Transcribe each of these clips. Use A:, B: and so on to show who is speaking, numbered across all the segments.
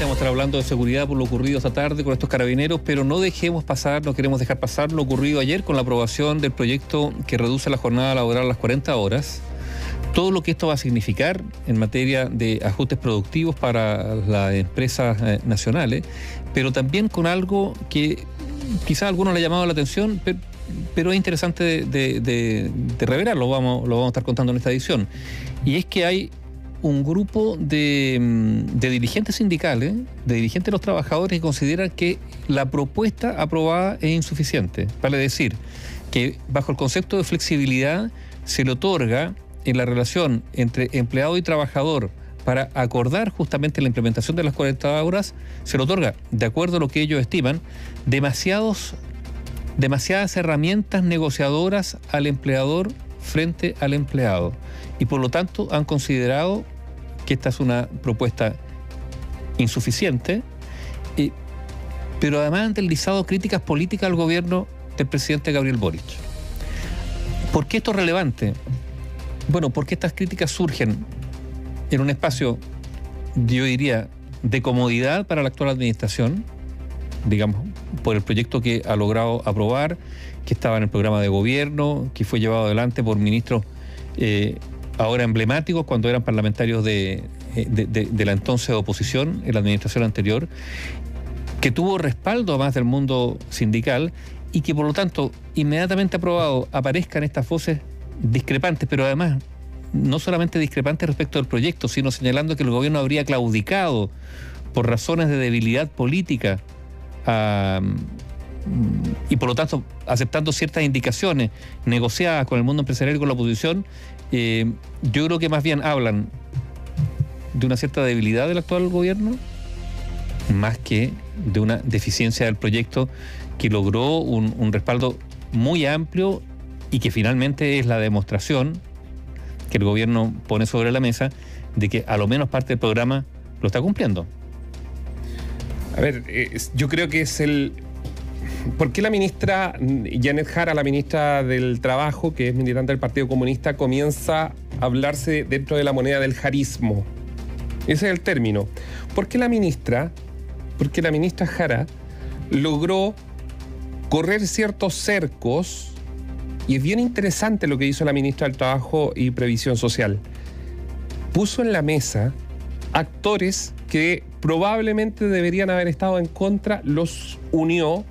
A: Vamos a estar hablando de seguridad por lo ocurrido esta tarde con estos carabineros, pero no dejemos pasar, no queremos dejar pasar lo ocurrido ayer con la aprobación del proyecto que reduce la jornada laboral a las 40 horas. Todo lo que esto va a significar en materia de ajustes productivos para las empresas eh, nacionales, pero también con algo que quizás a algunos le ha llamado la atención, pero, es interesante de, de, revelar, lo vamos, lo vamos a estar contando en esta edición. Y es que hay un grupo de, mm, de, dirigentes sindicales, de dirigentes de los trabajadores que consideran que la propuesta aprobada es insuficiente. Vale decir, que bajo el concepto de flexibilidad se le otorga en la relación entre empleado y trabajador para acordar justamente la implementación de las 40 horas, se le otorga, de acuerdo a lo que ellos estiman, demasiados, demasiadas herramientas negociadoras al empleador frente al empleado. Y por lo tanto han considerado que esta es una propuesta insuficiente, pero además han deslizado críticas políticas al gobierno del presidente Gabriel Boric. ¿Por qué esto es relevante? Bueno, porque estas críticas surgen en un espacio, yo diría, de comodidad para la actual administración, digamos, por el proyecto que ha logrado aprobar, que estaba en el programa de gobierno, que fue llevado adelante por ministros eh, ahora emblemáticos cuando eran parlamentarios de, de, la entonces oposición en la administración anterior, que tuvo respaldo además del mundo sindical y que por lo tanto inmediatamente aprobado aparezcan estas voces discrepantes, pero además no solamente discrepantes respecto del proyecto, sino señalando que el gobierno habría claudicado por razones de debilidad política y por lo tanto aceptando ciertas indicaciones negociadas con el mundo empresarial y con la oposición, eh, yo creo que más bien hablan de una cierta debilidad del actual gobierno, más que de una deficiencia del proyecto que logró un, respaldo muy amplio y que finalmente es la demostración que el gobierno pone sobre la mesa de que a lo menos parte del programa lo está cumpliendo.
B: A ver, yo creo que es el, ¿Por qué la ministra Janet Jara, la ministra del Trabajo, que es militante del Partido Comunista, comienza a hablarse dentro de la moneda del jarismo? Ese es el término. ¿Por qué la ministra, porque la ministra Jara logró correr ciertos cercos, y es bien interesante lo que hizo la ministra del Trabajo y Previsión Social. Puso en la mesa actores que probablemente deberían haber estado en contra, los unió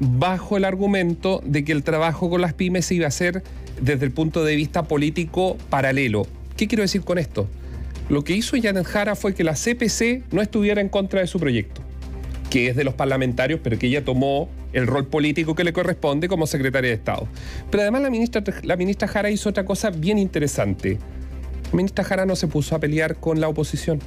B: bajo el argumento de que el trabajo con las pymes iba a ser desde el punto de vista político paralelo. ¿Qué quiero decir con esto? Lo que hizo Janet Jara fue que la CPC no estuviera en contra de su proyecto, que es de los parlamentarios, pero que ella tomó el rol político que le corresponde como secretaria de Estado. Pero además la ministra, la ministra Jara hizo otra cosa bien interesante. La ministra Jara no se puso a pelear con la oposición.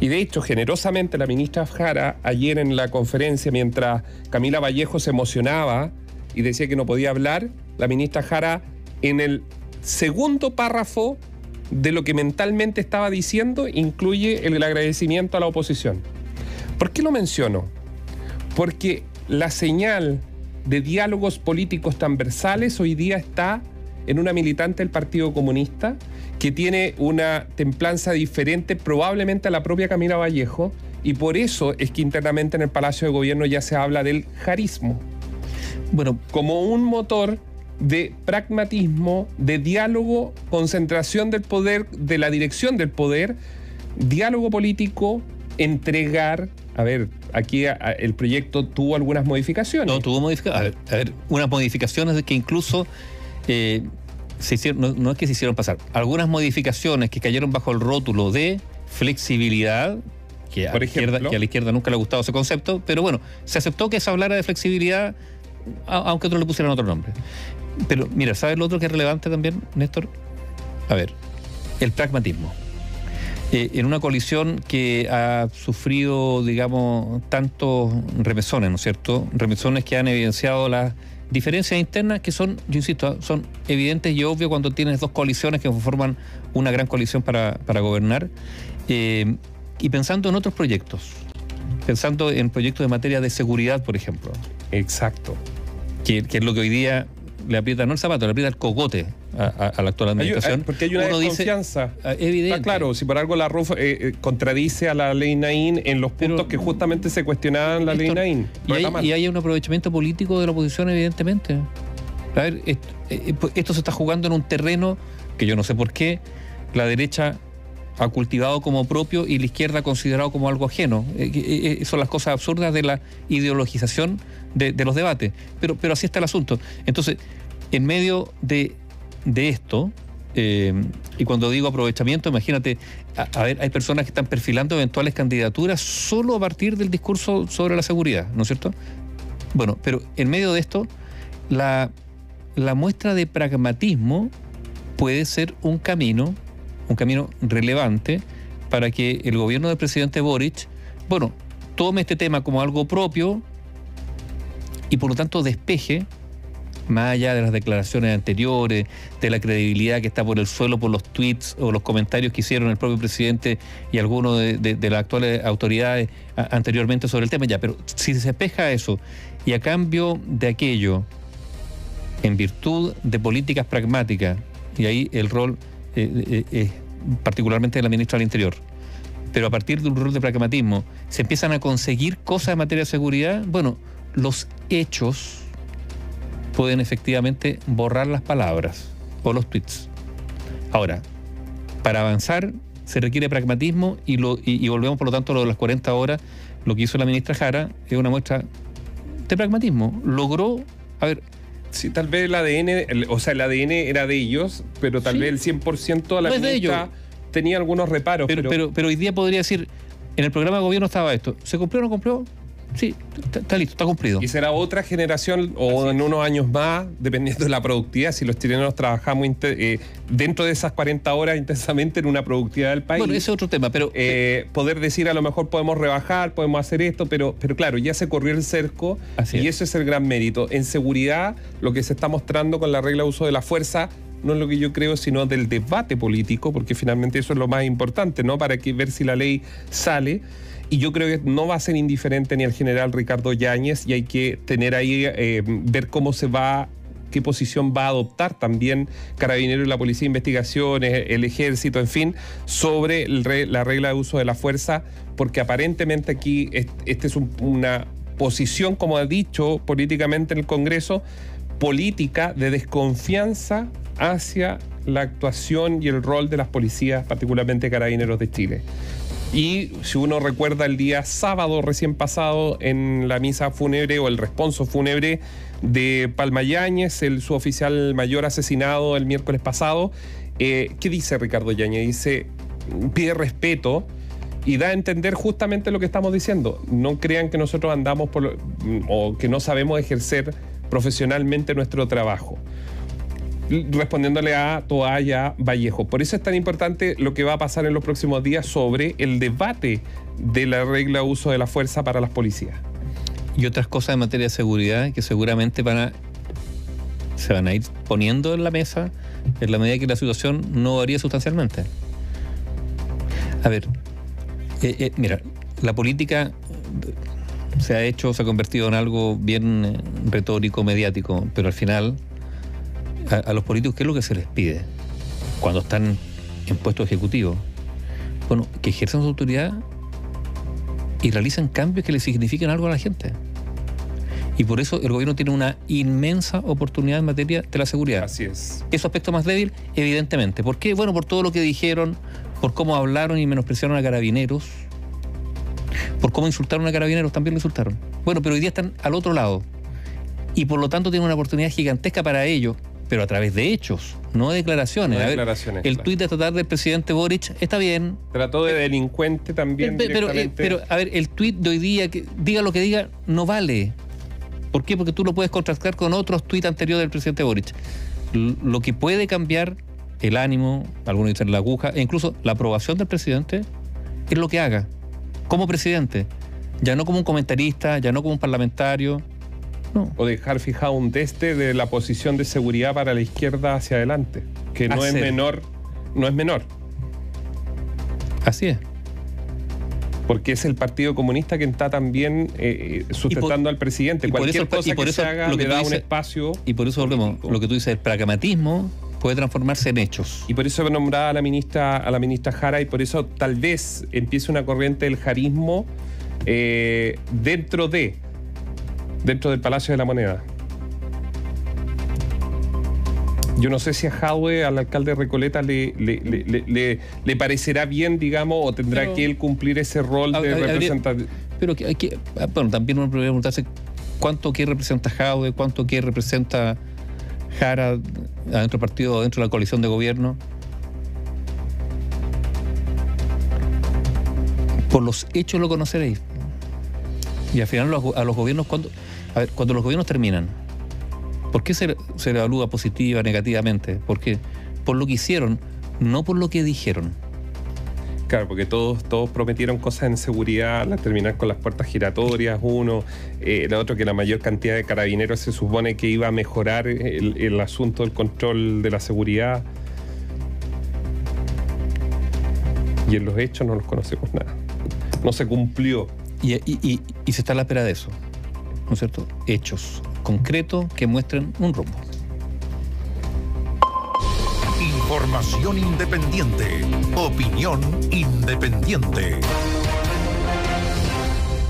B: Y de hecho, generosamente la ministra Jara, ayer en la conferencia, mientras Camila Vallejo se emocionaba y decía que no podía hablar, la ministra Jara, en el segundo párrafo de lo que mentalmente estaba diciendo, incluye el agradecimiento a la oposición. ¿Por qué lo menciono? Porque la señal de diálogos políticos transversales hoy día está en una militante del Partido Comunista que tiene una templanza diferente probablemente a la propia Camila Vallejo y por eso es que internamente en el Palacio de Gobierno ya se habla del jarismo. Bueno, como un motor de pragmatismo, de diálogo, concentración del poder, de la dirección del poder, diálogo político, entregar. A ver, aquí el proyecto tuvo algunas modificaciones.
A: No, tuvo modificaciones. A ver, unas modificaciones que incluso eh, no, es que se hicieron pasar, algunas modificaciones que cayeron bajo el rótulo de flexibilidad, que a, la izquierda, que a la izquierda nunca le ha gustado ese concepto, pero bueno, se aceptó que se hablara de flexibilidad, aunque otros le pusieran otro nombre. Pero mira, ¿sabes lo otro que es relevante también, Néstor? A ver, el pragmatismo. Eh, en una coalición que ha sufrido, digamos, tantos remesones, ¿no es cierto? Remesones que han evidenciado las diferencias internas que son, yo insisto, son evidentes y obvias cuando tienes dos coaliciones que forman una gran coalición para, gobernar. Eh, y pensando en otros proyectos, pensando en proyectos de materia de seguridad, por ejemplo.
B: Exacto.
A: Que, es lo que hoy día le aprieta no el zapato, le aprieta el cogote a, la actual administración.
B: porque hay una desconfianza.
A: Ah, evidente.
B: claro, si por algo la RUF eh, eh, contradice a la ley Nain en los puntos que justamente se cuestionaban la ley Nain.
A: Y hay, y hay, un aprovechamiento político de la oposición, evidentemente. A ver, eh, esto se está jugando en un terreno que yo no sé por qué la derecha ha cultivado como propio y la izquierda ha considerado como algo ajeno. Eh, eh, eh, son las cosas absurdas de la ideologización de, los debates. Pero, pero así está el asunto. Entonces, en medio de, esto, y cuando digo aprovechamiento, imagínate, a, ver, hay personas que están perfilando eventuales candidaturas solo a partir del discurso sobre la seguridad, ¿no es cierto? Bueno, pero en medio de esto, la, la muestra de pragmatismo puede ser un camino un camino relevante para que el gobierno del presidente Boric, bueno, tome este tema como algo propio y por lo tanto despeje, más allá de las declaraciones anteriores, de la credibilidad que está por el suelo por los tweets o los comentarios que hicieron el propio presidente y algunos de, las actuales autoridades anteriormente sobre el tema, ya, pero si se despeja eso y a cambio de aquello, en virtud de políticas pragmáticas, y ahí el rol eh, eh, eh, particularmente de la ministra del Interior, pero a partir de un rol de pragmatismo se empiezan a conseguir cosas en materia de seguridad, bueno, los hechos pueden efectivamente borrar las palabras o los tweets. Ahora, para avanzar se requiere pragmatismo y, volvemos por lo tanto a lo de las 40 horas, lo que hizo la ministra Jara es una muestra de pragmatismo. Logró, a ver,
B: Sí, tal vez el ADN, o sea, el ADN era de ellos, pero tal vez el 100% de la no tenía algunos reparos.
A: Pero, pero, pero, hoy día podría decir, en el programa de gobierno estaba esto. ¿Se cumplió o no cumplió? Sí, está, listo, está cumplido.
B: Y será otra generación o en unos años más, dependiendo de la productividad, si los chilenos trabajamos eh, dentro de esas 40 horas intensamente en una productividad del país.
A: Bueno, ese es otro tema, pero...
B: Eh, poder decir a lo mejor podemos rebajar, podemos hacer esto, pero, pero claro, ya se corrió el cerco y eso es el gran mérito. En seguridad, lo que se está mostrando con la regla de uso de la fuerza no es lo que yo creo, sino del debate político, porque finalmente eso es lo más importante, ¿no? Para que ver si la ley sale. Y yo creo que no va a ser indiferente ni el general Ricardo Yáñez y hay que tener ahí, eh, ver cómo se va qué posición va a adoptar también Carabineros y la Policía de Investigaciones, el Ejército, en fin, sobre la regla de uso de la fuerza, porque aparentemente aquí esta es una posición, como ha dicho políticamente en el Congreso, política de desconfianza hacia la actuación y el rol de las policías, particularmente Carabineros de Chile. Y si uno recuerda el día sábado recién pasado en la misa fúnebre o el responso fúnebre de Palma Yáñez, el suboficial mayor asesinado el miércoles pasado, eh, ¿qué dice Ricardo Yáñez? Dice, pide respeto y da a entender justamente lo que estamos diciendo. No crean que nosotros andamos por, o que no sabemos ejercer profesionalmente nuestro trabajo respondiéndole a Toalla Vallejo. Por eso es tan importante lo que va a pasar en los próximos días sobre el debate de la regla de uso de la fuerza para las policías.
A: Y otras cosas en materia de seguridad que seguramente van a, se van a ir poniendo en la mesa en la medida que la situación no varía sustancialmente. A ver, eh, eh, mira, la política se ha hecho, se ha convertido en algo bien eh, retórico, mediático, pero al final a, los políticos, ¿qué es lo que se les pide cuando están en puestos ejecutivos? Bueno, que ejerzan su autoridad y realicen cambios que le signifiquen algo a la gente. Y por eso el gobierno tiene una inmensa oportunidad en materia de la seguridad.
B: Así es.
A: ¿Es su aspecto más débil? Evidentemente. ¿Por qué? Bueno, por todo lo que dijeron, por cómo hablaron y menospreciaron a carabineros, por cómo insultaron a carabineros, también lo insultaron. Bueno, pero hoy día están al otro lado. Y por lo tanto tienen una oportunidad gigantesca para ellos pero a través de hechos, no de declaraciones. el tuit de esta tarde del presidente Boric está bien.
B: Trató de delincuente también.
A: Pero, eh, pero, a ver, el tuit de hoy día, que diga lo que diga, no vale. ¿Por qué? Porque tú lo puedes contrastar con otros tuits anteriores del presidente Boric. lo que puede cambiar el ánimo, algunos dicen la aguja, e incluso la aprobación del presidente, es lo que haga, como presidente. Ya no como un comentarista, ya no como un parlamentario,
B: o dejar fijado un teste de la posición de seguridad para la izquierda hacia adelante, que no es menor, no es menor.
A: Así es.
B: porque es el Partido Comunista que está también eh, eh sustentando al presidente. Cualquier eso, cosa que se haga le da un espacio.
A: Y por eso volvemos, lo que tú dices, el pragmatismo puede transformarse en hechos.
B: Y por eso nombrada a la ministra, a la ministra Jara, y por eso tal vez empiece una corriente del jarismo eh, dentro de, dentro del Palacio de la Moneda. Yo no sé si a Jadwe, al alcalde de Recoleta, le, le, parecerá bien, digamos, o tendrá que él cumplir ese rol de representante.
A: Pero que hay que, ah, bueno, también uno podría preguntarse cuánto que representa Jadwe, cuánto que representa Jara adentro del partido, dentro de la coalición de gobierno. Por los hechos lo conoceréis. Y al final a los gobiernos, cuando, a ver, cuando los gobiernos terminan, ¿Por qué se, se le evalúa positiva, negativamente? Porque por lo que hicieron, no por lo que dijeron.
B: Claro, porque todos, todos prometieron cosas en seguridad, terminar con las puertas giratorias, uno, eh, el otro que la mayor cantidad de carabineros se supone que iba a mejorar el, asunto del control de la seguridad. Y en los hechos no los conocemos nada. No se cumplió.
A: Y, y, y se está a la espera de eso, ¿no es cierto? Hechos concretos que muestren un rumbo.
C: Información independiente. Opinión independiente.